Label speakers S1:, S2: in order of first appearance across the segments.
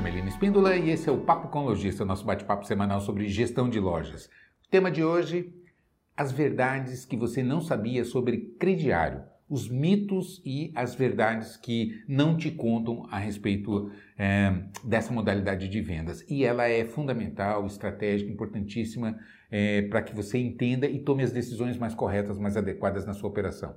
S1: Melina Espíndola e esse é o Papo com Lojista, nosso bate-papo semanal sobre gestão de lojas. O tema de hoje, as verdades que você não sabia sobre crediário, os mitos e as verdades que não te contam a respeito é, dessa modalidade de vendas. E ela é fundamental, estratégica, importantíssima é, para que você entenda e tome as decisões mais corretas, mais adequadas na sua operação.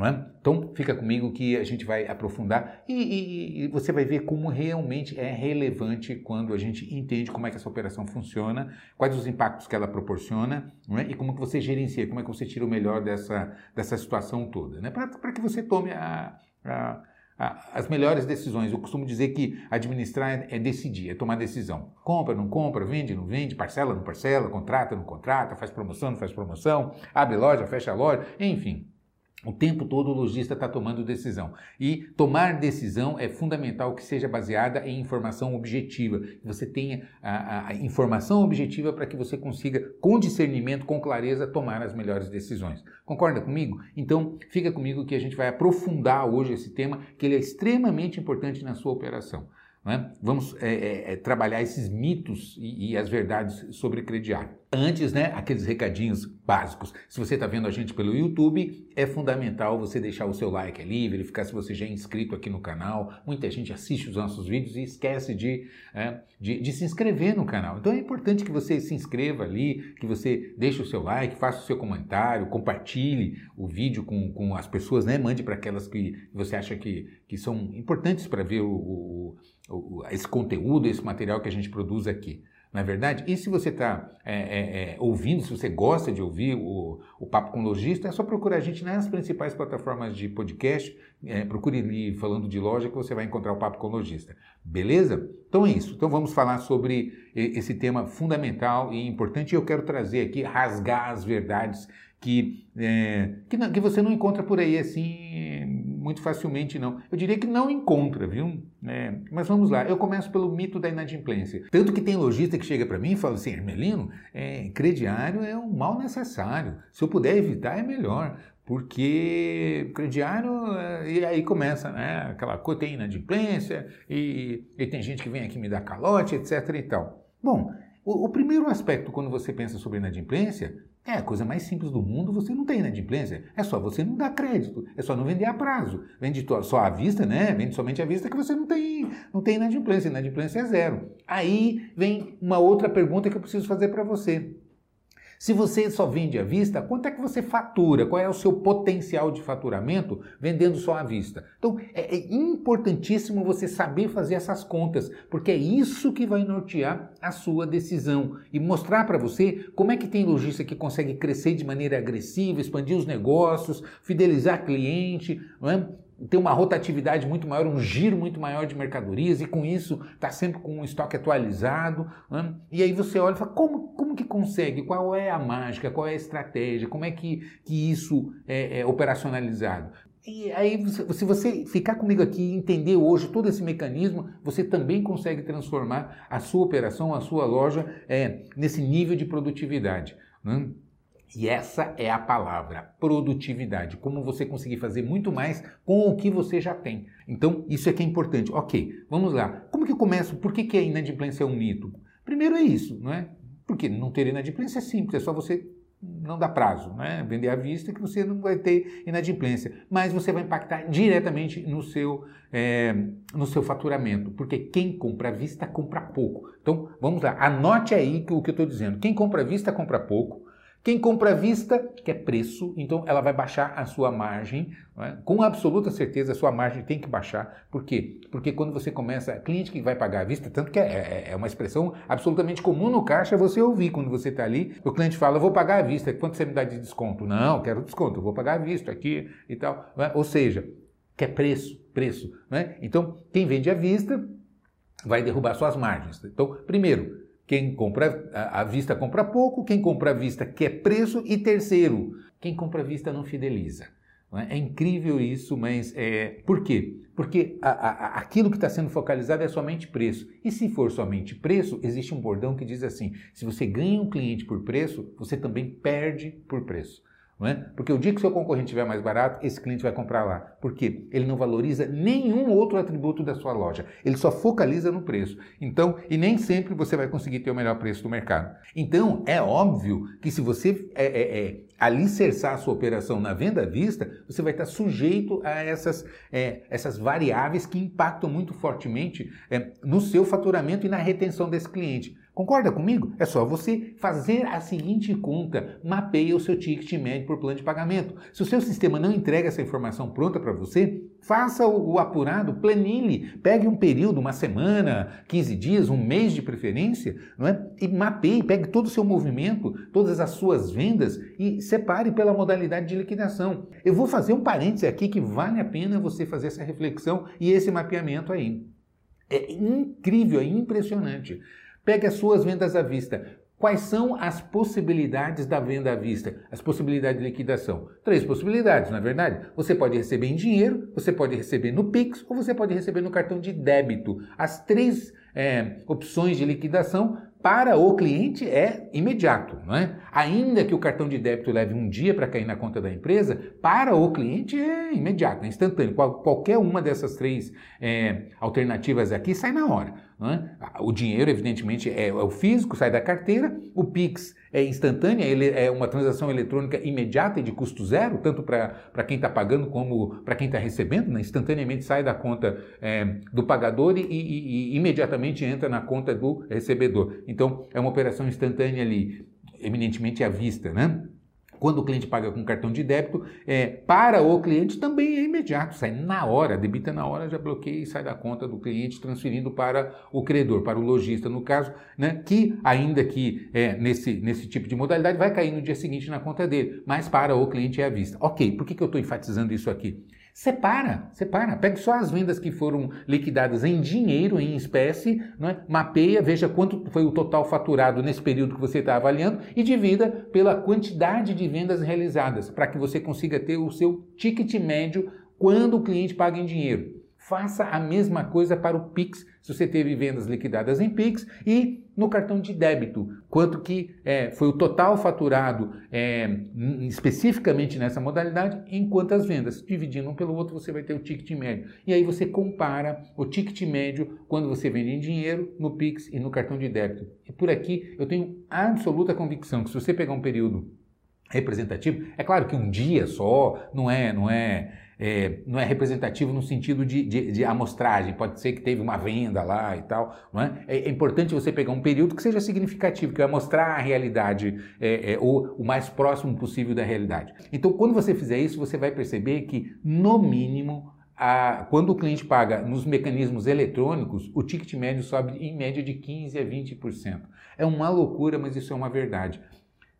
S1: Não é? Então, fica comigo que a gente vai aprofundar e, e, e, você vai ver como realmente é relevante quando a gente entende como é que essa operação funciona, quais os impactos que ela proporciona é? e como que você gerencia, como é que você tira o melhor dessa, dessa situação toda, né? para que você tome a, a, a, as melhores decisões. Eu costumo dizer que administrar é, é decidir, é tomar decisão. Compra, não compra, vende, não vende, parcela, não parcela, contrata, não contrata, faz promoção, não faz promoção, abre loja, fecha loja, enfim. O tempo todo o lojista está tomando decisão. E tomar decisão é fundamental que seja baseada em informação objetiva. Que você tenha a, a informação objetiva para que você consiga, com discernimento, com clareza, tomar as melhores decisões. Concorda comigo? Então, fica comigo que a gente vai aprofundar hoje esse tema, que ele é extremamente importante na sua operação. Né? Vamos é, é, é, trabalhar esses mitos e, e, as verdades sobre crediário. Antes, né, aqueles recadinhos básicos. Se você está vendo a gente pelo YouTube, é fundamental você deixar o seu like ali, verificar se você já é inscrito aqui no canal. Muita gente assiste os nossos vídeos e esquece de, é, de, de, se inscrever no canal. Então é importante que você se inscreva ali, que você deixe o seu like, faça o seu comentário, compartilhe o vídeo com, com as pessoas, né? mande para aquelas que você acha que, que são importantes para ver o, o esse conteúdo, esse material que a gente produz aqui. Não é verdade? E se você está é, é, é, ouvindo, se você gosta de ouvir o, o Papo com Lojista, é só procurar a gente nas principais plataformas de podcast. É, procure ali falando de loja que você vai encontrar o Papo com Lojista. Beleza? Então é isso. Então vamos falar sobre esse tema fundamental e importante. E eu quero trazer aqui, rasgar as verdades que, é, que, não, que você não encontra por aí assim muito facilmente, não. Eu diria que não encontra, viu? É, mas vamos lá, eu começo pelo mito da inadimplência. Tanto que tem lojista que chega para mim e fala assim, Hermelino, é, crediário é um mal necessário. Se eu puder evitar, é melhor porque crediário, é, e aí começa, né, aquela coisa, tem inadimplência, e, e, tem gente que vem aqui me dar calote, etc e tal. Bom, o, o primeiro aspecto quando você pensa sobre inadimplência é a coisa mais simples do mundo, você não tem inadimplência. É só você não dar crédito, é só não vender a prazo. Vende só à vista, né? Vende somente à vista que você não tem, não tem inadimplência. Inadimplência é zero. Aí vem uma outra pergunta que eu preciso fazer para você. Se você só vende à vista, quanto é que você fatura? Qual é o seu potencial de faturamento vendendo só à vista? Então, é, é importantíssimo você saber fazer essas contas, porque é isso que vai nortear a sua decisão e mostrar para você como é que tem lojista que consegue crescer de maneira agressiva, expandir os negócios, fidelizar cliente, não é? Ter uma rotatividade muito maior, um giro muito maior de mercadorias e com isso está sempre com um estoque atualizado. Né? E aí você olha e fala, como, como que consegue? Qual é a mágica? Qual é a estratégia? Como é que, que isso é, é operacionalizado? E aí, se você ficar comigo aqui e entender hoje todo esse mecanismo, você também consegue transformar a sua operação, a sua loja é, nesse nível de produtividade. Né? E essa é a palavra, produtividade. Como você conseguir fazer muito mais com o que você já tem. Então, isso é que é importante. Ok, vamos lá. Como que eu começo? Por que, que a inadimplência é um mito? Primeiro é isso, não é? Porque não ter inadimplência é simples, é só você não dar prazo, né? Vender à vista que você não vai ter inadimplência, mas você vai impactar diretamente no seu, é, no seu faturamento, porque quem compra à vista compra pouco. Então, vamos lá, anote aí o que eu estou dizendo. Quem compra à vista compra pouco, quem compra à vista quer preço, então ela vai baixar a sua margem, é? com absoluta certeza a sua margem tem que baixar. Por quê? Porque quando você começa, cliente que vai pagar à vista, tanto que é, é, é uma expressão absolutamente comum no caixa você ouvir quando você está ali, o cliente fala, vou pagar à vista, quanto você me dá de desconto? Não, quero desconto, vou pagar à vista aqui e tal. É? Ou seja, quer preço, preço. É? Então, quem vende à vista vai derrubar suas margens. Então, primeiro, quem compra à vista compra pouco, quem compra à vista quer preço e terceiro, quem compra à vista não fideliza. É? é? incrível isso, mas é, por quê? Porque a, a, aquilo que está sendo focalizado é somente preço. E se for somente preço, existe um bordão que diz assim: se você ganha um cliente por preço, você também perde por preço. Não é? Porque o dia que seu concorrente estiver mais barato, esse cliente vai comprar lá. Por quê? Ele não valoriza nenhum outro atributo da sua loja. Ele só focaliza no preço. Então, e nem sempre você vai conseguir ter o melhor preço do mercado. Então, é óbvio que se você é, é, é, alicerçar a sua operação na venda à vista, você vai estar sujeito a essas, é, essas variáveis que impactam muito fortemente é, no seu faturamento e na retenção desse cliente. Concorda comigo? É só você fazer a seguinte conta: mapeia o seu ticket médio por plano de pagamento. Se o seu sistema não entrega essa informação pronta para você, faça o, apurado, planilhe, pegue um período, uma semana, 15 dias, um mês de preferência, não é? E mapeie, pegue todo o seu movimento, todas as suas vendas e separe pela modalidade de liquidação. Eu vou fazer um parêntese aqui que vale a pena você fazer essa reflexão e esse mapeamento aí. É incrível, é impressionante. Pegue as suas vendas à vista. Quais são as possibilidades da venda à vista? As possibilidades de liquidação? Três possibilidades, na é verdade. Você pode receber em dinheiro, você pode receber no Pix ou você pode receber no cartão de débito. As três é, opções de liquidação para o cliente é imediato, não é? Ainda que o cartão de débito leve um dia para cair na conta da empresa, para o cliente é imediato, é instantâneo. Qual, qualquer uma dessas três é, alternativas aqui sai na hora. É? O dinheiro, evidentemente, é, é, o físico, sai da carteira. O Pix é instantâneo, ele é uma transação eletrônica imediata e de custo zero, tanto para quem está pagando como para quem está recebendo. Né? Instantaneamente sai da conta é, do pagador e, e, e imediatamente entra na conta do recebedor. Então, é uma operação instantânea ali, eminentemente à vista, né? Quando o cliente paga com cartão de débito, é, para o cliente também é imediato, sai na hora, debita na hora, já bloqueia e sai da conta do cliente, transferindo para o credor, para o lojista, no caso, né, que ainda que é, nesse, nesse tipo de modalidade vai cair no dia seguinte na conta dele, mas para o cliente é à vista. Ok, por que, que eu estou enfatizando isso aqui? Separa, separa. Pegue só as vendas que foram liquidadas em dinheiro, em espécie, é? mapeia, veja quanto foi o total faturado nesse período que você está avaliando e divida pela quantidade de vendas realizadas, para que você consiga ter o seu ticket médio quando o cliente paga em dinheiro. Faça a mesma coisa para o Pix, se você teve vendas liquidadas em Pix, e no cartão de débito, quanto que é, foi o total faturado é, especificamente nessa modalidade, em quantas vendas. Dividindo um pelo outro, você vai ter o ticket médio. E aí você compara o ticket médio quando você vende em dinheiro, no Pix e no cartão de débito. E por aqui eu tenho absoluta convicção que se você pegar um período representativo, é claro que um dia só não é, não é é, não é representativo no sentido de, de, de, amostragem, pode ser que teve uma venda lá e tal. Não é? é, é importante você pegar um período que seja significativo, que vai mostrar a realidade, é, é, ou o mais próximo possível da realidade. Então, quando você fizer isso, você vai perceber que, no mínimo, a, quando o cliente paga nos mecanismos eletrônicos, o ticket médio sobe em média de 15% a 20%. É uma loucura, mas isso é uma verdade.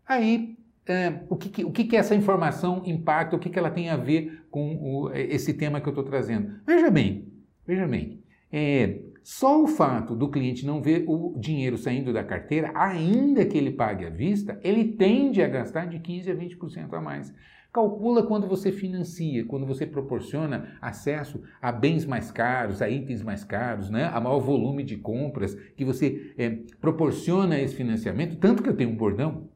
S1: Aí é, o, que, o que, essa informação impacta, o que, que ela tem a ver com o, esse tema que eu estou trazendo. Veja bem, veja bem, é, só o fato do cliente não ver o dinheiro saindo da carteira, ainda que ele pague à vista, ele tende a gastar de 15% a 20% a mais. Calcula quando você financia, quando você proporciona acesso a bens mais caros, a itens mais caros, né? a maior volume de compras, que você é, proporciona esse financiamento. Tanto que eu tenho um bordão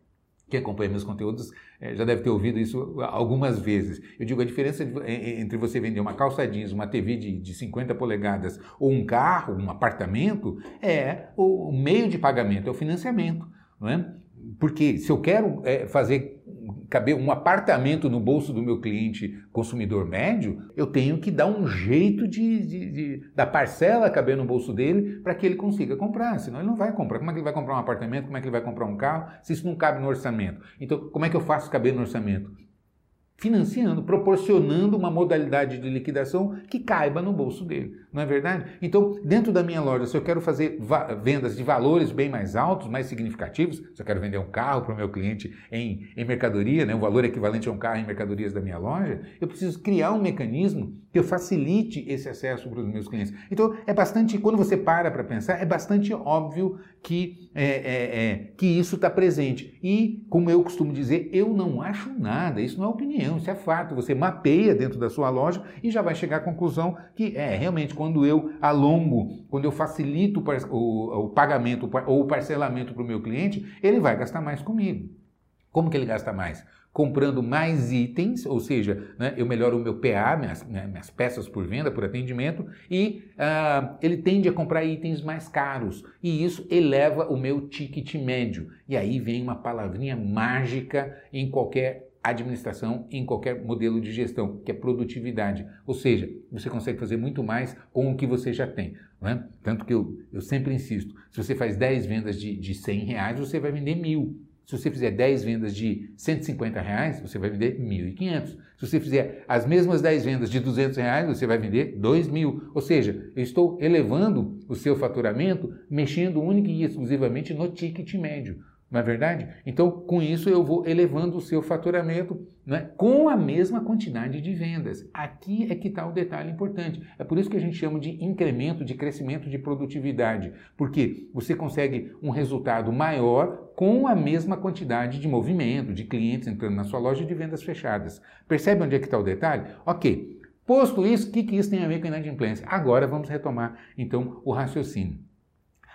S1: quem acompanha meus conteúdos é, já deve ter ouvido isso algumas vezes. Eu digo, a diferença entre você vender uma calça jeans, uma TV de, de 50 polegadas ou um carro, um apartamento, é o meio de pagamento, é o financiamento. Não é? Porque se eu quero é, fazer caber um apartamento no bolso do meu cliente consumidor médio, eu tenho que dar um jeito de, de, de da parcela caber no bolso dele para que ele consiga comprar, senão ele não vai comprar. Como é que ele vai comprar um apartamento? Como é que ele vai comprar um carro se isso não cabe no orçamento? Então, como é que eu faço caber no orçamento? Financiando, proporcionando uma modalidade de liquidação que caiba no bolso dele, não é verdade? Então, dentro da minha loja, se eu quero fazer vendas de valores bem mais altos, mais significativos, se eu quero vender um carro para o meu cliente em, em mercadoria, né, um valor equivalente a um carro em mercadorias da minha loja, eu preciso criar um mecanismo que eu facilite esse acesso para os meus clientes. Então, é bastante, quando você para para pensar, é bastante óbvio que, é, é, é, que isso está presente. E, como eu costumo dizer, eu não acho nada, isso não é opinião, isso é fato. Você mapeia dentro da sua loja e já vai chegar à conclusão que, é, realmente, quando eu alongo, quando eu facilito o, o, o pagamento ou o parcelamento para o meu cliente, ele vai gastar mais comigo. Como que ele gasta mais? Comprando mais itens, ou seja, né, eu melhoro o meu PA, minhas, né, minhas, peças por venda, por atendimento, e uh, ele tende a comprar itens mais caros, e isso eleva o meu ticket médio. E aí vem uma palavrinha mágica em qualquer administração, em qualquer modelo de gestão, que é produtividade. Ou seja, você consegue fazer muito mais com o que você já tem. Né? Tanto que eu, eu sempre insisto, se você faz 10 vendas de, de 100 reais, você vai vender mil. Se você fizer 10 vendas de 150 reais, você vai vender 1.500. Se você fizer as mesmas 10 vendas de 200 reais, você vai vender 2.000. Ou seja, eu estou elevando o seu faturamento, mexendo única e exclusivamente no ticket médio não é verdade? Então, com isso, eu vou elevando o seu faturamento né, com a mesma quantidade de vendas. Aqui é que está o detalhe importante. É por isso que a gente chama de incremento, de crescimento de produtividade, porque você consegue um resultado maior com a mesma quantidade de movimento, de clientes entrando na sua loja de vendas fechadas. Percebe onde é que está o detalhe? Ok. Posto isso, o que, que isso tem a ver com a inadimplência? Agora vamos retomar, então, o raciocínio.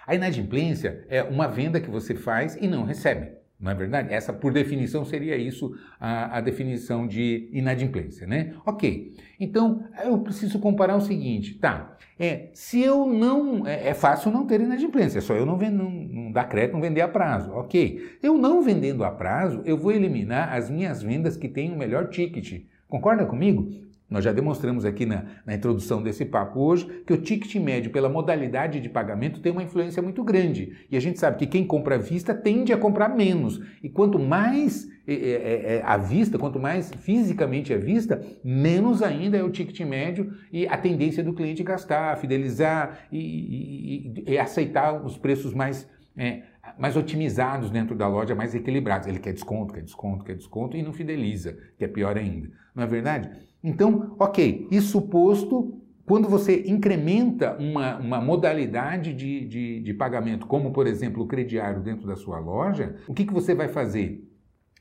S1: A inadimplência é uma venda que você faz e não recebe. Não é verdade? Essa, por definição, seria isso a, a, definição de inadimplência, né? Ok. Então, eu preciso comparar o seguinte, tá? É, se eu não. É, é fácil não ter inadimplência, é só eu não, vendo, não, não dar crédito, não vender a prazo. Ok. Eu não vendendo a prazo, eu vou eliminar as minhas vendas que têm o melhor ticket. Concorda comigo? Nós já demonstramos aqui na, na, introdução desse papo hoje que o ticket médio pela modalidade de pagamento tem uma influência muito grande. E a gente sabe que quem compra à vista tende a comprar menos. E quanto mais é, é, é à vista, quanto mais fisicamente à vista, menos ainda é o ticket médio e a tendência do cliente gastar, fidelizar e, e, e, e aceitar os preços mais, é, mais otimizados dentro da loja, mais equilibrados. Ele quer desconto, quer desconto, quer desconto e não fideliza, que é pior ainda. Não é verdade? Então, ok, isso posto, quando você incrementa uma, uma modalidade de, de, de, pagamento, como por exemplo o crediário dentro da sua loja, o que, que você vai fazer?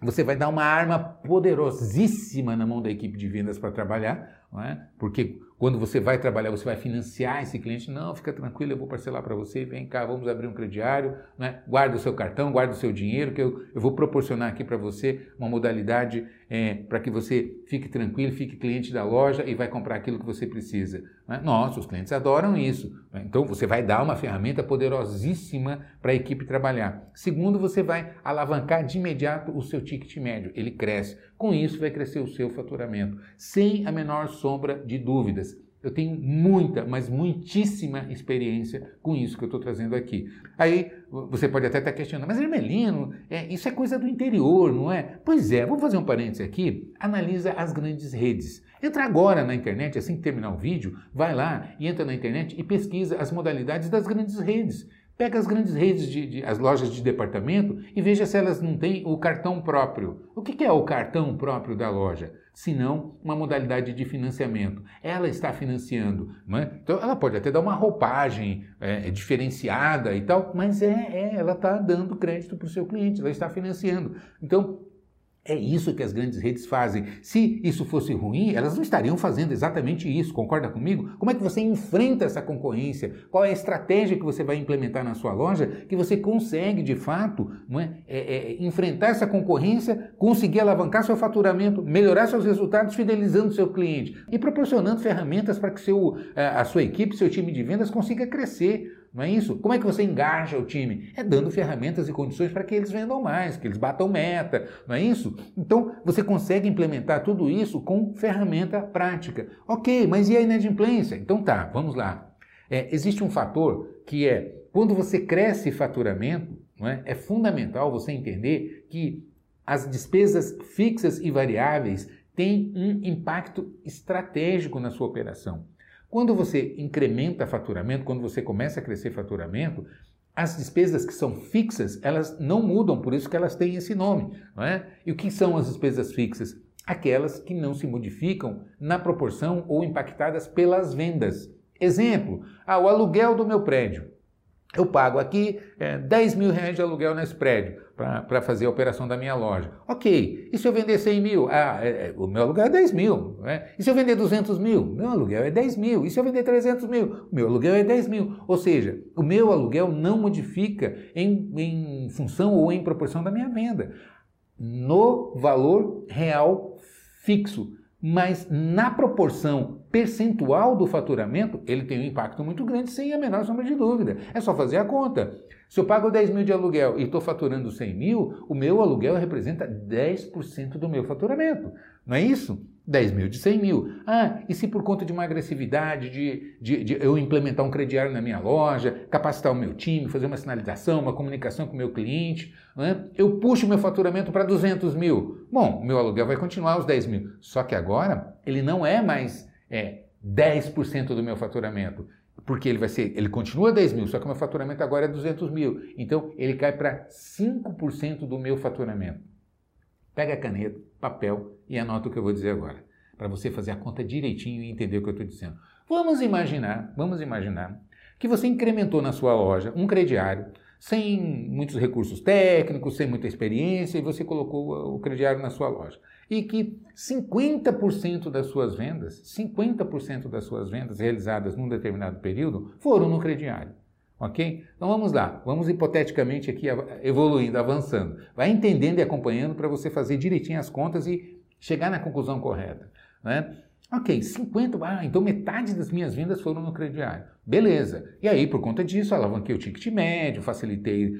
S1: Você vai dar uma arma poderosíssima na mão da equipe de vendas para trabalhar, é? porque quando você vai trabalhar, você vai financiar esse cliente. Não, fica tranquilo, eu vou parcelar para você. Vem cá, vamos abrir um crediário. Né? Guarda o seu cartão, guarda o seu dinheiro, que eu, eu vou proporcionar aqui para você uma modalidade é, para que você fique tranquilo, fique cliente da loja e vai comprar aquilo que você precisa. Né? Nossa, os clientes adoram isso. Né? Então, você vai dar uma ferramenta poderosíssima para a equipe trabalhar. Segundo, você vai alavancar de imediato o seu ticket médio. Ele cresce. Com isso, vai crescer o seu faturamento, sem a menor sombra de dúvidas. Eu tenho muita, mas muitíssima experiência com isso que eu estou trazendo aqui. Aí você pode até estar questionando, mas Hermelino, é, isso é coisa do interior, não é? Pois é, vamos fazer um parênteses aqui. Analisa as grandes redes. Entra agora na internet, assim que terminar o vídeo, vai lá e entra na internet e pesquisa as modalidades das grandes redes. Pega as grandes redes, de, de, as lojas de departamento e veja se elas não têm o cartão próprio. O que, que é o cartão próprio da loja? Senão uma modalidade de financiamento. Ela está financiando. É? Então ela pode até dar uma roupagem é, diferenciada e tal, mas é, é ela está dando crédito para o seu cliente, ela está financiando. Então é isso que as grandes redes fazem. Se isso fosse ruim, elas não estariam fazendo exatamente isso, concorda comigo? Como é que você enfrenta essa concorrência? Qual é a estratégia que você vai implementar na sua loja que você consegue, de fato, é, é, é enfrentar essa concorrência, conseguir alavancar seu faturamento, melhorar seus resultados, fidelizando seu cliente e proporcionando ferramentas para que seu, a sua equipe, seu time de vendas consiga crescer não é isso? Como é que você engaja o time? É dando ferramentas e condições para que eles vendam mais, que eles batam meta, não é isso? Então, você consegue implementar tudo isso com ferramenta prática. Ok, mas e a inadimplência? Então tá, vamos lá. É, existe um fator que é, quando você cresce faturamento, não é, é fundamental você entender que as despesas fixas e variáveis têm um impacto estratégico na sua operação. Quando você incrementa faturamento, quando você começa a crescer faturamento, as despesas que são fixas, elas não mudam, por isso que elas têm esse nome. Não é? E o que são as despesas fixas? Aquelas que não se modificam na proporção ou impactadas pelas vendas. Exemplo, ah, o aluguel do meu prédio. Eu pago aqui é, 10 mil reais de aluguel nesse prédio para fazer a operação da minha loja. Ok, e se eu vender 100 mil? Ah, é, é, o meu aluguel é 10 mil. Né? E se eu vender 200 mil? Meu aluguel é 10 mil. E se eu vender 300 mil? O meu aluguel é 10 mil. Ou seja, o meu aluguel não modifica em, em função ou em proporção da minha venda. no valor real fixo, mas na proporção percentual do faturamento, ele tem um impacto muito grande, sem a menor sombra de dúvida. É só fazer a conta. Se eu pago 10 mil de aluguel e estou faturando 100 mil, o meu aluguel representa 10% do meu faturamento. Não é isso? 10 mil de 100 mil. Ah, e se por conta de uma agressividade, de, de, de, eu implementar um crediário na minha loja, capacitar o meu time, fazer uma sinalização, uma comunicação com o meu cliente, né, eu puxo o meu faturamento para 200 mil. Bom, meu aluguel vai continuar os 10 mil. Só que agora ele não é mais é, 10% do meu faturamento. Porque ele vai ser, ele continua 10 mil, só que o meu faturamento agora é 200 mil. Então ele cai para 5% do meu faturamento. Pega a caneta, papel e anota o que eu vou dizer agora, para você fazer a conta direitinho e entender o que eu estou dizendo. Vamos imaginar, vamos imaginar que você incrementou na sua loja um crediário sem muitos recursos técnicos, sem muita experiência, e você colocou o crediário na sua loja. E que 50% das suas vendas, 50% das suas vendas realizadas num determinado período foram no crediário. Ok? Então vamos lá, vamos hipoteticamente aqui evoluindo, avançando. Vai entendendo e acompanhando para você fazer direitinho as contas e chegar na conclusão correta. Né? Ok, 50, ah, então metade das minhas vendas foram no crediário. Beleza. E aí, por conta disso, alavanquei o ticket médio, facilitei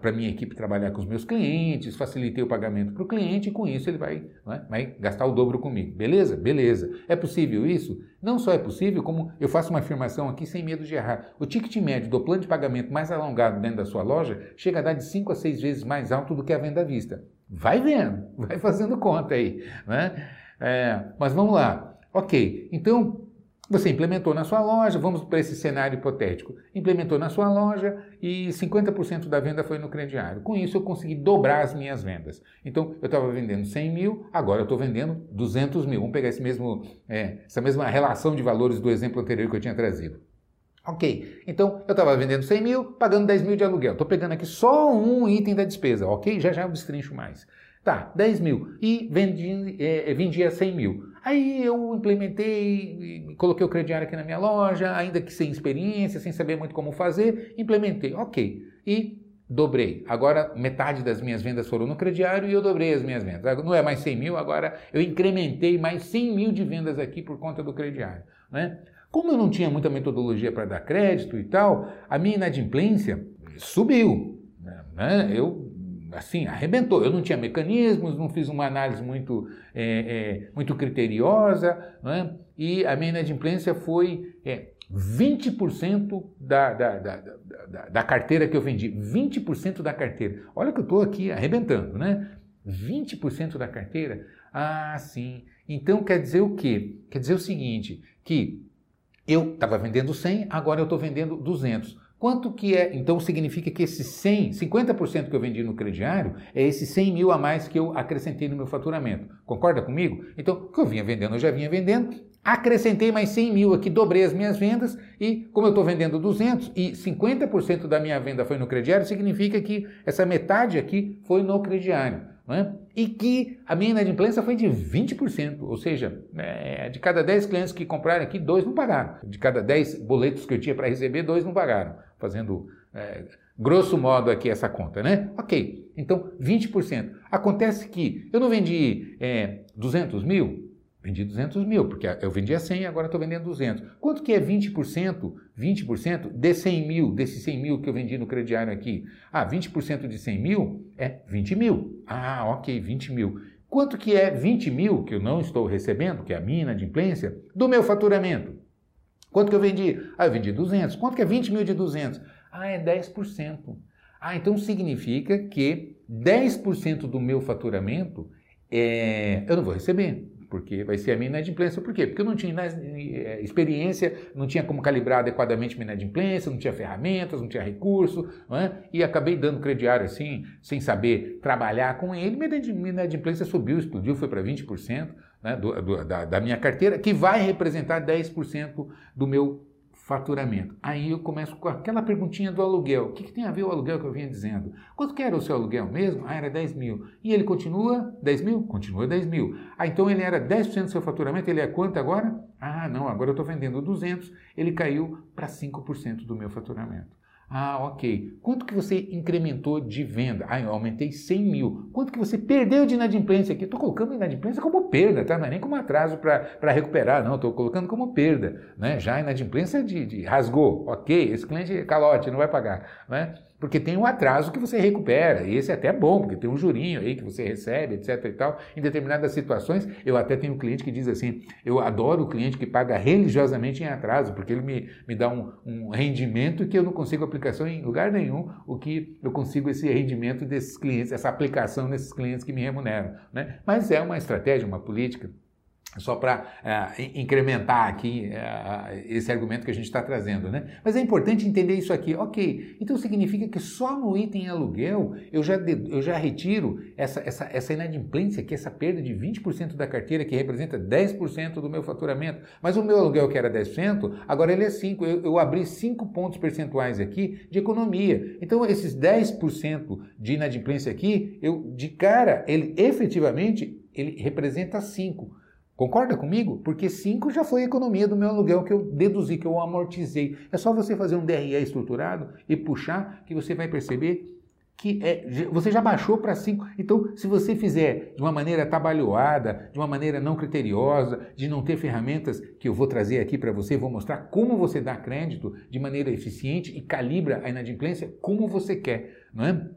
S1: para a minha equipe trabalhar com os meus clientes, facilitei o pagamento para o cliente e com isso ele vai, né, vai gastar o dobro comigo. Beleza? Beleza. É possível isso? Não só é possível, como eu faço uma afirmação aqui sem medo de errar. O ticket médio do plano de pagamento mais alongado dentro da sua loja chega a dar de 5 a 6 vezes mais alto do que a venda à vista. Vai vendo, vai fazendo conta aí. Né? É, mas vamos lá. Ok, então você implementou na sua loja, vamos para esse cenário hipotético. Implementou na sua loja e 50% da venda foi no crediário. Com isso, eu consegui dobrar as minhas vendas. Então, eu estava vendendo 100 mil, agora eu estou vendendo 200 mil. Vamos pegar esse mesmo, é, essa mesma relação de valores do exemplo anterior que eu tinha trazido. Ok, então eu estava vendendo 100 mil, pagando 10 mil de aluguel. Estou pegando aqui só um item da despesa, ok? Já já eu destrincho mais. Tá, 10 mil. E vendi, é, vendia 100 mil. Aí eu implementei, coloquei o crediário aqui na minha loja, ainda que sem experiência, sem saber muito como fazer, implementei, ok. E dobrei. Agora metade das minhas vendas foram no crediário e eu dobrei as minhas vendas. Não é mais 100 mil, agora eu incrementei mais 100 mil de vendas aqui por conta do crediário. Né? Como eu não tinha muita metodologia para dar crédito e tal, a minha inadimplência subiu. Né? Eu assim, arrebentou. Eu não tinha mecanismos, não fiz uma análise muito, é, é, muito criteriosa, é? e a minha inadimplência foi é, 20% da, da, da, da, da carteira que eu vendi. 20% da carteira. Olha que eu estou aqui arrebentando, né? 20% da carteira? Ah, sim. Então quer dizer o quê? Quer dizer o seguinte, que eu estava vendendo 100, agora eu estou vendendo 200. Quanto que é? Então significa que esse 100, 50% que eu vendi no crediário é esse 100 mil a mais que eu acrescentei no meu faturamento. Concorda comigo? Então, o que eu vinha vendendo, eu já vinha vendendo, acrescentei mais 100 mil aqui, dobrei as minhas vendas e como eu estou vendendo 200 e 50% da minha venda foi no crediário, significa que essa metade aqui foi no crediário. Né? E que a minha inadimplência foi de 20%, ou seja, é, de cada 10 clientes que compraram aqui, dois não pagaram. De cada 10 boletos que eu tinha para receber, dois não pagaram. Fazendo é, grosso modo aqui essa conta, né? Ok, então 20%. Acontece que eu não vendi é, 200 mil, Vendi 200 mil, porque eu vendia 100 agora estou vendendo 200. Quanto que é 20%? 20% de 100 mil, desses 100 mil que eu vendi no crediário aqui. Ah, 20% de 100 mil é 20 mil. Ah, ok, 20 mil. Quanto que é 20 mil que eu não estou recebendo, que é a minha inadimplência, do meu faturamento? Quanto que eu vendi? Ah, eu vendi 200. Quanto que é 20 mil de 200? Ah, é 10%. Ah, então significa que 10% do meu faturamento é, eu não vou receber porque vai ser a minha inadimplência. Por quê? Porque eu não tinha eh, experiência, não tinha como calibrar adequadamente minha inadimplência, não tinha ferramentas, não tinha recurso, não é? e acabei dando crediário assim, sem saber trabalhar com ele. Minha inadimplência subiu, explodiu, foi para 20% né, do, do, da, da minha carteira, que vai representar 10% do meu faturamento. Aí eu começo com aquela perguntinha do aluguel. O que, que, tem a ver o aluguel que eu vinha dizendo? Quanto que era o seu aluguel mesmo? Ah, era 10 mil. E ele continua 10 mil? Continua 10 mil. Ah, então ele era 10% do seu faturamento, ele é quanto agora? Ah, não, agora eu estou vendendo 200, ele caiu para 5% do meu faturamento. Ah, ok. Quanto que você incrementou de venda? Ah, eu aumentei 100 mil. Quanto que você perdeu de inadimplência aqui? Estou colocando inadimplência como perda, tá? Não é nem como atraso para recuperar, não. Estou colocando como perda. Né? Já inadimplência de, de rasgou. Ok, esse cliente é calote, não vai pagar. Né? Porque tem um atraso que você recupera, e esse é até bom, porque tem um jurinho aí que você recebe, etc e tal. Em determinadas situações, eu até tenho um cliente que diz assim, eu adoro o cliente que paga religiosamente em atraso, porque ele me, me dá um, um rendimento que eu não consigo aplicação em lugar nenhum, o que eu consigo esse rendimento desses clientes, essa aplicação nesses clientes que me remuneram. Né? Mas é uma estratégia, uma política só para uh, é, incrementar aqui uh, esse argumento que a gente está trazendo, né? Mas é importante entender isso aqui. Ok, então significa que só no item aluguel eu já, eu já retiro essa, essa, essa inadimplência aqui, essa perda de 20% da carteira, que representa 10% do meu faturamento. Mas o meu aluguel que era 10%, agora ele é 5%. Eu, eu abri 5 pontos percentuais aqui de economia. Então esses 10% de inadimplência aqui, eu de cara, ele efetivamente ele representa 5%. Concorda comigo? Porque 5 já foi a economia do meu aluguel que eu deduzi, que eu amortizei. É só você fazer um DRE estruturado e puxar que você vai perceber que é, você já baixou para 5. Então, se você fizer de uma maneira trabalhada, de uma maneira não criteriosa, de não ter ferramentas que eu vou trazer aqui para você, vou mostrar como você dá crédito de maneira eficiente e calibra a inadimplência como você quer, não é?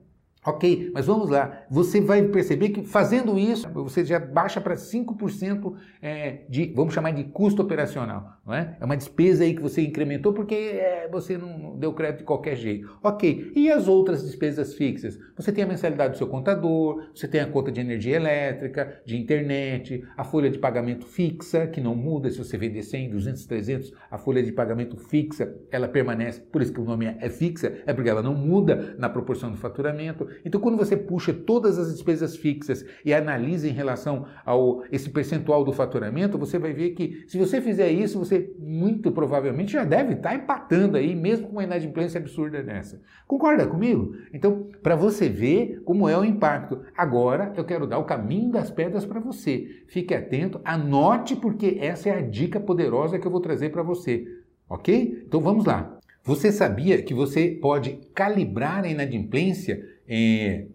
S1: Ok, mas vamos lá. Você vai perceber que fazendo isso, você já baixa para 5% é, de, vamos chamar de custo operacional. Não é? é uma despesa aí que você incrementou porque é, você não deu crédito de qualquer jeito. Ok, e as outras despesas fixas? Você tem a mensalidade do seu contador, você tem a conta de energia elétrica, de internet, a folha de pagamento fixa, que não muda se você vender 100, 200, 300, a folha de pagamento fixa, ela permanece, por isso que o nome é fixa, é porque ela não muda na proporção do faturamento. Então, quando você puxa todas as despesas fixas e analisa em relação ao esse percentual do faturamento, você vai ver que se você fizer isso, você muito provavelmente já deve estar empatando aí, mesmo com uma inadimplência absurda dessa. Concorda comigo? Então, para você ver como é o impacto. Agora, eu quero dar o caminho das pedras para você. Fique atento, anote porque essa é a dica poderosa que eu vou trazer para você. Ok? Então vamos lá. Você sabia que você pode calibrar a inadimplência é,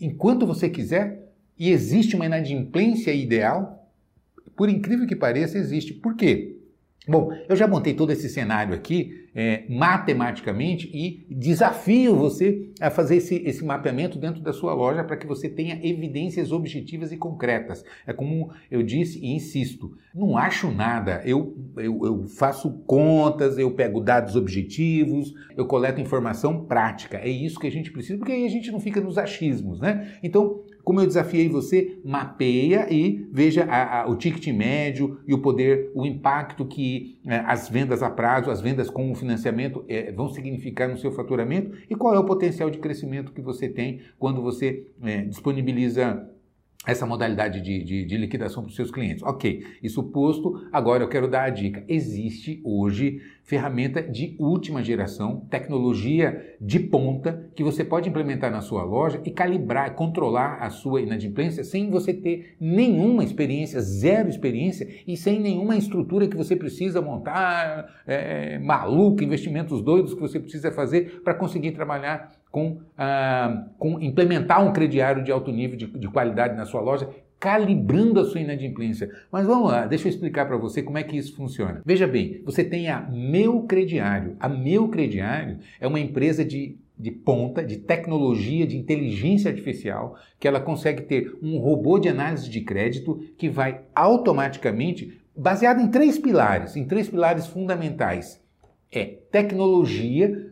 S1: enquanto você quiser e existe uma inadimplência ideal? Por incrível que pareça, existe. Por quê? Bom, eu já montei todo esse cenário aqui é, matematicamente e desafio você a fazer esse, esse mapeamento dentro da sua loja para que você tenha evidências objetivas e concretas. É como eu disse e insisto, não acho nada, eu, eu, eu faço contas, eu pego dados objetivos, eu coleto informação prática. É isso que a gente precisa, porque aí a gente não fica nos achismos, né? Então, como eu desafiei você, mapeia e veja a, a, o ticket médio e o poder, o impacto que é, as vendas a prazo, as vendas com o financiamento é, vão significar no seu faturamento e qual é o potencial de crescimento que você tem quando você é, disponibiliza essa modalidade de, de, de liquidação para os seus clientes. Ok, isso posto, agora eu quero dar a dica. Existe hoje ferramenta de última geração, tecnologia de ponta, que você pode implementar na sua loja e calibrar, controlar a sua inadimplência sem você ter nenhuma experiência, zero experiência e sem nenhuma estrutura que você precisa montar, é, maluco, investimentos doidos que você precisa fazer para conseguir trabalhar com, ah, com implementar um crediário de alto nível de, de qualidade na sua loja, calibrando a sua inadimplência. Mas vamos lá, deixa eu explicar para você como é que isso funciona. Veja bem, você tem a Meu Crediário. A Meu Crediário é uma empresa de de ponta, de tecnologia, de inteligência artificial, que ela consegue ter um robô de análise de crédito que vai automaticamente, baseado em três pilares, em três pilares fundamentais. É tecnologia,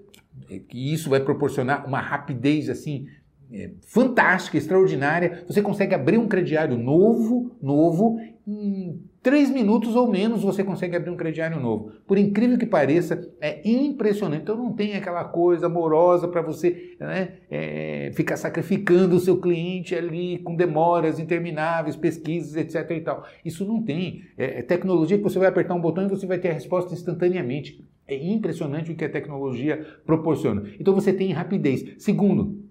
S1: que isso vai proporcionar uma rapidez assim é, fantástica, extraordinária. Você consegue abrir um crediário novo, novo, em três minutos ou menos você consegue abrir um crediário novo. Por incrível que pareça, é impressionante. Então não tem aquela coisa amorosa para você né, é, ficar sacrificando o seu cliente ali com demoras intermináveis, pesquisas, etc. E tal. Isso não tem. É, é tecnologia que você vai apertar um botão e você vai ter a resposta instantaneamente. É impressionante o que a tecnologia proporciona. Então você tem rapidez. Segundo,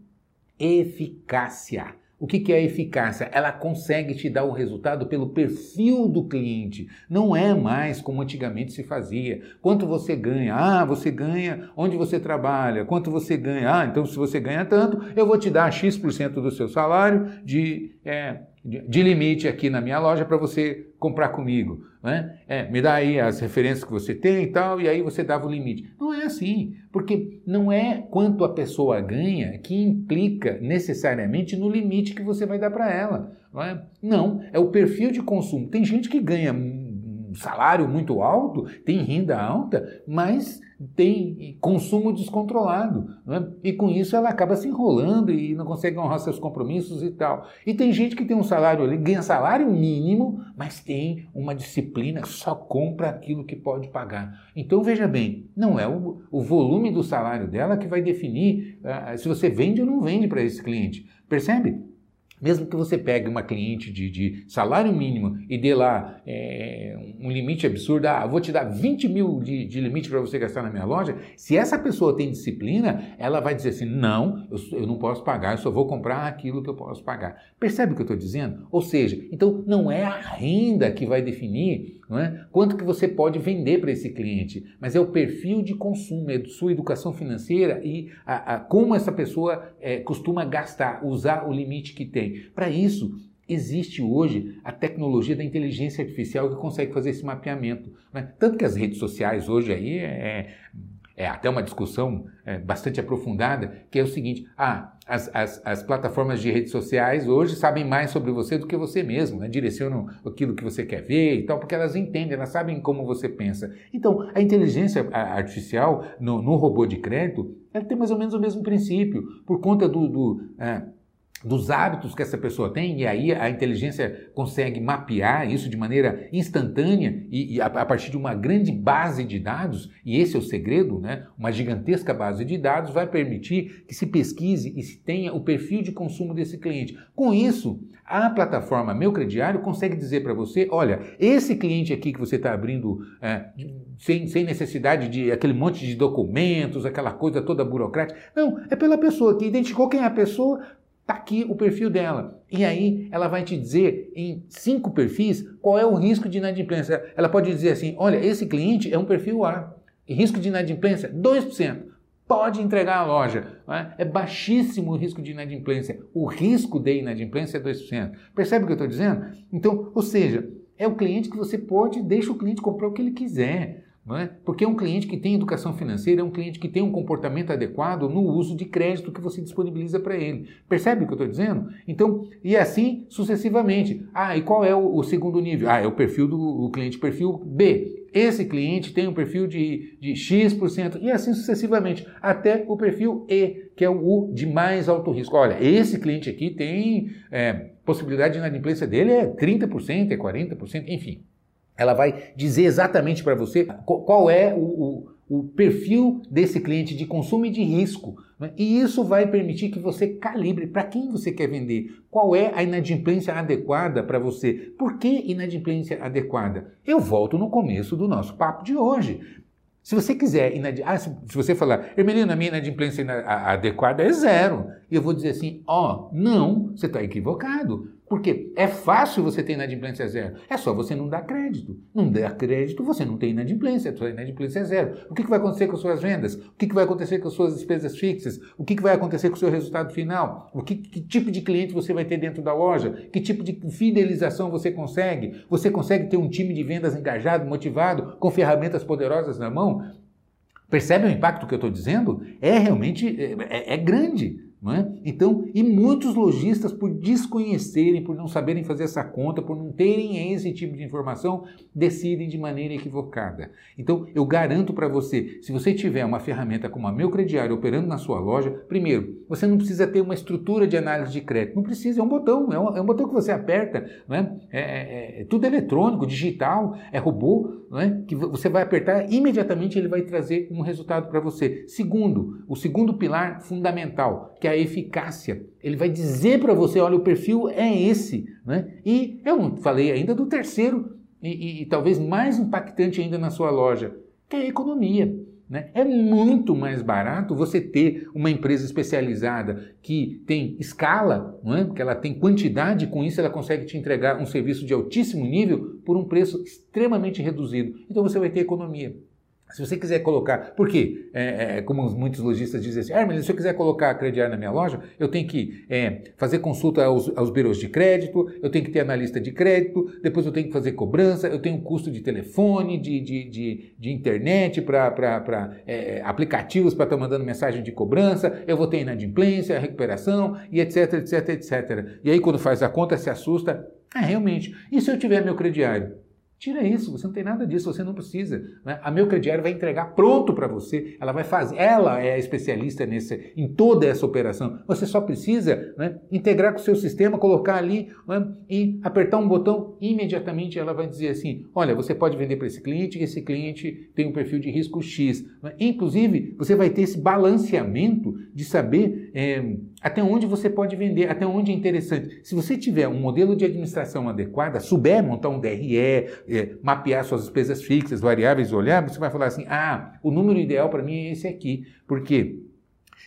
S1: eficácia. O que, é eficácia? Ela consegue te dar o resultado pelo perfil do cliente. Não é mais como antigamente se fazia. Quanto você ganha? Ah, você ganha onde você trabalha. Quanto você ganha? Ah, então se você ganha tanto, eu vou te dar X% do seu salário de, é, de limite aqui na minha loja para você comprar comigo. Né? É, me dá aí as referências que você tem e tal, e aí você dava o limite. Não é assim, porque não é quanto a pessoa ganha que implica necessariamente no limite que você vai dar para ela. Não é? não, é o perfil de consumo. Tem gente que ganha salário muito alto, tem renda alta, mas tem consumo descontrolado. É? E com isso ela acaba se enrolando e não consegue honrar seus compromissos e tal. E tem gente que tem um salário ali, ganha salário mínimo, mas tem uma disciplina, só compra aquilo que pode pagar. Então veja bem, não é o, o volume do salário dela que vai definir uh, se você vende ou não vende para esse cliente. Percebe? Mesmo que você pegue uma cliente de, de salário mínimo e dê lá é, um limite absurdo, ah, vou te dar 20 mil de, de limite para você gastar na minha loja, se essa pessoa tem disciplina, ela vai dizer assim: não, eu, eu não posso pagar, eu só vou comprar aquilo que eu posso pagar. Percebe o que eu estou dizendo? Ou seja, então não é a renda que vai definir não é? quanto que você pode vender para esse cliente, mas é o perfil de consumo, é sua educação financeira e a, a como essa pessoa é, costuma gastar, usar o limite que tem. Para isso, existe hoje a tecnologia da inteligência artificial que consegue fazer esse mapeamento. Né? Tanto que as redes sociais hoje aí é, é até uma discussão é, bastante aprofundada, que é o seguinte: ah, as, as, as, plataformas de redes sociais hoje sabem mais sobre você do que você mesmo, né? direcionam aquilo que você quer ver e tal, porque elas entendem, elas sabem como você pensa. Então, a inteligência artificial no, no robô de crédito, ela tem mais ou menos o mesmo princípio, por conta do, do é, dos hábitos que essa pessoa tem, e aí a inteligência consegue mapear isso de maneira instantânea e, e a, a, partir de uma grande base de dados, e esse é o segredo, né? uma gigantesca base de dados vai permitir que se pesquise e se tenha o perfil de consumo desse cliente. Com isso, a plataforma Meu Crediário consegue dizer para você, olha, esse cliente aqui que você está abrindo é, sem, sem necessidade de aquele monte de documentos, aquela coisa toda burocrática, não, é pela pessoa que identificou quem é a pessoa, Está aqui o perfil dela. E aí ela vai te dizer em cinco perfis qual é o risco de inadimplência. Ela pode dizer assim: olha, esse cliente é um perfil A. E risco de inadimplência, 2%. Pode entregar a loja. É? é baixíssimo o risco de inadimplência. O risco de inadimplência é 2%. Percebe o que eu estou dizendo? Então, ou seja, é o cliente que você pode, deixa o cliente comprar o que ele quiser. Não é? Porque um cliente que tem educação financeira, é um cliente que tem um comportamento adequado no uso de crédito que você disponibiliza para ele. Percebe o que eu estou dizendo? Então, e assim sucessivamente. Ah, e qual é o, o segundo nível? Ah, é o perfil do cliente perfil B. Esse cliente tem um perfil de, de X%, e assim sucessivamente, até o perfil E, que é o de mais alto risco. Olha, esse cliente aqui tem é, possibilidade de inadimplência dele é 30%, é 40%, enfim. Ela vai dizer exatamente para você qual é o, o, o, perfil desse cliente de consumo e de risco. Né? E isso vai permitir que você calibre para quem você quer vender. Qual é a inadimplência adequada para você? Por que inadimplência adequada? Eu volto no começo do nosso papo de hoje. Se você quiser, inad... ah, se você falar, Hermelino, a minha inadimplência adequada é zero. E eu vou dizer assim, ó, oh, não, você está equivocado. Porque é fácil você ter inadimplência zero. É só você não dar crédito. Não der crédito, você não tem inadimplência. Sua inadimplência é zero. O que, vai acontecer com as suas vendas? O que, vai acontecer com as suas despesas fixas? O que, vai acontecer com o seu resultado final? O que, que tipo de cliente você vai ter dentro da loja? Que tipo de fidelização você consegue? Você consegue ter um time de vendas engajado, motivado, com ferramentas poderosas na mão? Percebe o impacto que eu estou dizendo? É realmente é, é, é grande. É? Então, e muitos lojistas, por desconhecerem, por não saberem fazer essa conta, por não terem esse tipo de informação, decidem de maneira equivocada. Então, eu garanto para você, se você tiver uma ferramenta como a Meu Crediário operando na sua loja, primeiro, você não precisa ter uma estrutura de análise de crédito, não precisa, é um botão, é um, é um botão que você aperta, não é? É, é, é tudo eletrônico, digital, é robô, não é? que você vai apertar, imediatamente ele vai trazer um resultado para você. Segundo, o segundo pilar fundamental, que é a eficácia. Ele vai dizer para você, olha, o perfil é esse. Né? E eu não falei ainda do terceiro, e, e, e talvez mais impactante ainda na sua loja, que é a economia. Né? É muito mais barato você ter uma empresa especializada que tem escala, não é? porque ela tem quantidade, com isso ela consegue te entregar um serviço de altíssimo nível por um preço extremamente reduzido. Então você vai ter economia. Se você quiser colocar, por quê? É, é, como muitos lojistas dizem assim, mas se eu quiser colocar crediário na minha loja, eu tenho que é, fazer consulta aos, aos birôs de crédito, eu tenho que ter analista de crédito, depois eu tenho que fazer cobrança, eu tenho custo de telefone, de, de, de, de internet, para é, aplicativos para estar mandando mensagem de cobrança, eu vou ter inadimplência, recuperação e etc, etc, etc. E aí quando faz a conta se assusta, ah, realmente, e se eu tiver meu crediário? Tira isso, você não tem nada disso, você não precisa. Né? A meu crediário vai entregar pronto para você, ela vai fazer, ela é especialista nesse, em toda essa operação. Você só precisa né, integrar com o seu sistema, colocar ali né, e apertar um botão, imediatamente ela vai dizer assim: olha, você pode vender para esse cliente, esse cliente tem um perfil de risco X. Né? Inclusive, você vai ter esse balanceamento de saber é, até onde você pode vender, até onde é interessante. Se você tiver um modelo de administração adequada, souber montar um DRE, é, mapear suas despesas fixas, variáveis, olhar, você vai falar assim: ah, o número ideal para mim é esse aqui. Por quê?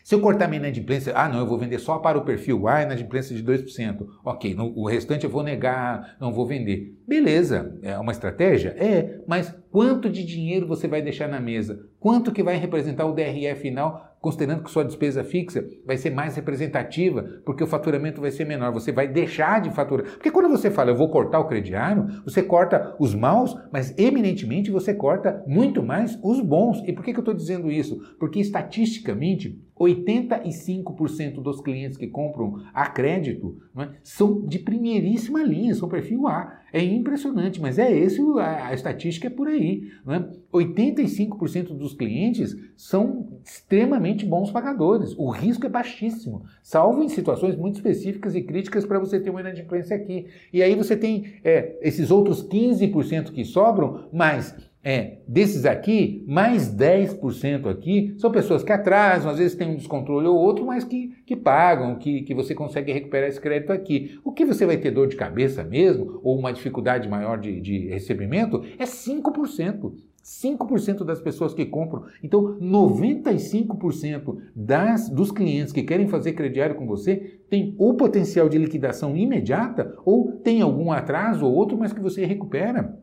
S1: Se eu cortar minha inadimplência, ah, não, eu vou vender só para o perfil A, inadimplência de 2%. Ok, o restante eu vou negar, não vou vender. Beleza, é uma estratégia? É, mas quanto de dinheiro você vai deixar na mesa? Quanto que vai representar o DRE final considerando que sua despesa fixa vai ser mais representativa, porque o faturamento vai ser menor, você vai deixar de faturar. Porque quando você fala, eu vou cortar o crediário, você corta os maus, mas eminentemente você corta muito mais os bons. E por que, que eu estou dizendo isso? Porque estatisticamente, 85% dos clientes que compram a crédito é, são de primeiríssima linha, são perfil A. É impressionante, mas é esse, a, a estatística é por aí. É? 85% dos clientes são extremamente bons pagadores. O risco é baixíssimo, salvo em situações muito específicas e críticas para você ter uma inadimplência aqui. E aí você tem é, esses outros 15% que sobram, mas é, desses aqui, mais 10% aqui são pessoas que atrasam, às vezes tem um descontrole ou outro, mas que, que pagam, que, que você consegue recuperar esse crédito aqui. O que você vai ter dor de cabeça mesmo, ou uma dificuldade maior de, de recebimento, é 5%. 5% das pessoas que compram. Então, 95% das, dos clientes que querem fazer crediário com você tem ou potencial de liquidação imediata ou tem algum atraso ou outro, mas que você recupera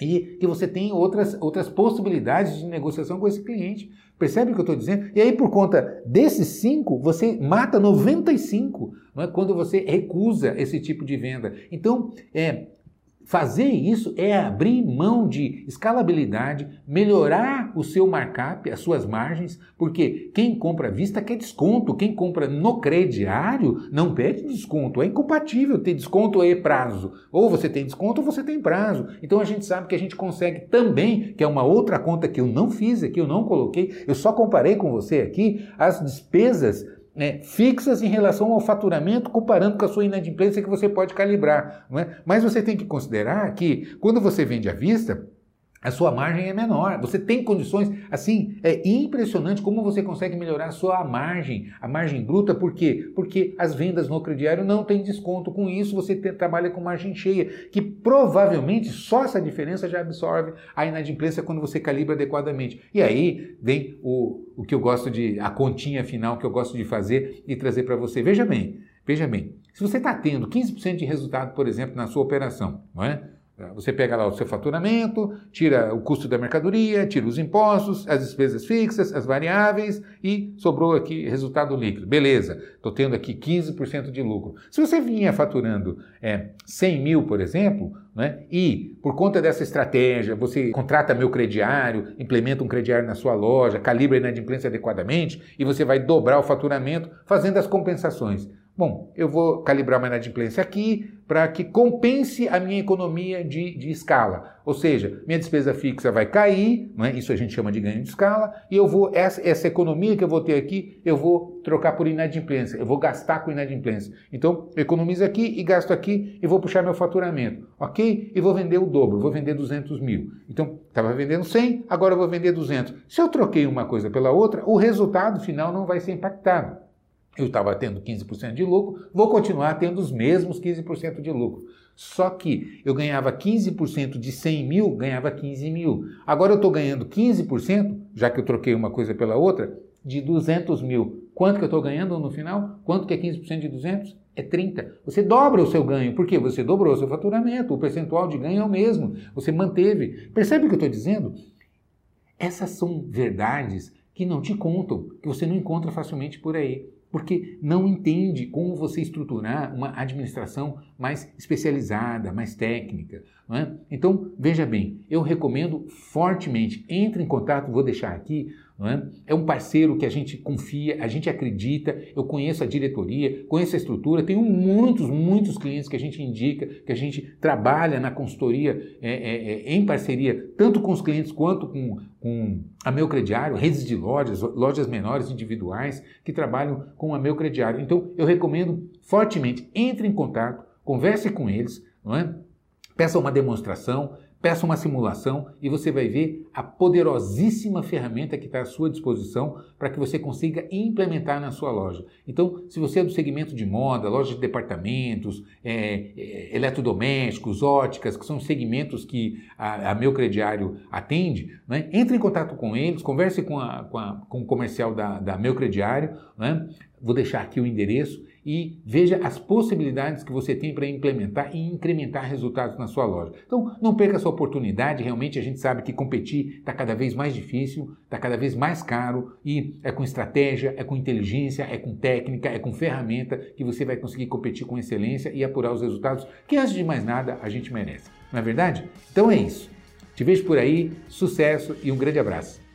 S1: e que você tem outras, outras possibilidades de negociação com esse cliente. Percebe o que eu estou dizendo? E aí, por conta desses cinco, você mata 95 não é? quando você recusa esse tipo de venda. Então, é, Fazer isso é abrir mão de escalabilidade, melhorar o seu markup, as suas margens, porque quem compra à vista quer desconto, quem compra no crediário não pede desconto. É incompatível ter desconto e prazo. Ou você tem desconto ou você tem prazo. Então a gente sabe que a gente consegue também, que é uma outra conta que eu não fiz aqui, eu não coloquei, eu só comparei com você aqui as despesas né, fixas em relação ao faturamento, comparando com a sua inadimplência que você pode calibrar. É? Mas você tem que considerar que quando você vende à vista, a sua margem é menor. Você tem condições, assim, é impressionante como você consegue melhorar a sua margem, a margem bruta, por quê? Porque as vendas no crediário não têm desconto. Com isso, você te, trabalha com margem cheia, que provavelmente só essa diferença já absorve a inadimplência quando você calibra adequadamente. E aí vem o, o que eu gosto de, a continha final que eu gosto de fazer e trazer para você. Veja bem, veja bem, se você está tendo 15% de resultado, por exemplo, na sua operação, não é? É, você pega lá o seu faturamento, tira o custo da mercadoria, tira os impostos, as despesas fixas, as variáveis e sobrou aqui resultado líquido. Beleza, estou tendo aqui 15% de lucro. Se você vinha faturando é, 100 mil, por exemplo, né, e por conta dessa estratégia você contrata meu crediário, implementa um crediário na sua loja, calibra a inadimplência adequadamente e você vai dobrar o faturamento fazendo as compensações. Bom, eu vou calibrar uma inadimplência aqui para que compense a minha economia de, de, escala. Ou seja, minha despesa fixa vai cair, não é? isso a gente chama de ganho de escala, e eu vou, essa, essa economia que eu vou ter aqui, eu vou trocar por inadimplência, eu vou gastar com inadimplência. Então, eu economizo aqui e gasto aqui e vou puxar meu faturamento, ok? E vou vender o dobro, vou vender 200 mil. Então, estava vendendo 100, agora eu vou vender 200. Se eu troquei uma coisa pela outra, o resultado final não vai ser impactado. Eu estava tendo 15% de lucro, vou continuar tendo os mesmos 15% de lucro. Só que eu ganhava 15% de 100 mil, ganhava 15 mil. Agora eu estou ganhando 15%, já que eu troquei uma coisa pela outra, de 200 mil. Quanto que eu estou ganhando no final? Quanto que é 15% de 200? É 30. Você dobra o seu ganho. Por quê? Você dobrou o seu faturamento. O percentual de ganho é o mesmo. Você manteve. Percebe o que eu estou dizendo? Essas são verdades que não te contam, que você não encontra facilmente por aí porque não entende como você estruturar uma administração mais especializada, mais técnica. É? Então, veja bem, eu recomendo fortemente, entre em contato, vou deixar aqui, é? é? um parceiro que a gente confia, a gente acredita, eu conheço a diretoria, conheço a estrutura, tenho muitos, muitos clientes que a gente indica, que a gente trabalha na consultoria é, é, é em parceria, tanto com os clientes quanto com, com a meu crediário, redes de lojas, lojas menores individuais que trabalham com a meu crediário. Então, eu recomendo fortemente, entre em contato, converse com eles, não é? Peça uma demonstração, peça uma simulação e você vai ver a poderosíssima ferramenta que está à sua disposição para que você consiga implementar na sua loja. Então, se você é do segmento de moda, loja de departamentos, é, é, eletrodomésticos, óticas, que são segmentos que a, a meu crediário atende, né? entre em contato com eles, converse com, a, com, a, com o comercial da, da meu crediário, né? vou deixar aqui o endereço e veja as possibilidades que você tem para implementar e incrementar resultados na sua loja. Então, não perca essa oportunidade. Realmente, a gente sabe que competir está cada vez mais difícil, está cada vez mais caro e é com estratégia, é com inteligência, é com técnica, é com ferramenta que você vai conseguir competir com excelência e apurar os resultados que, antes de mais nada, a gente merece. Não é verdade? Então é isso. Te vejo por aí, sucesso e um grande abraço.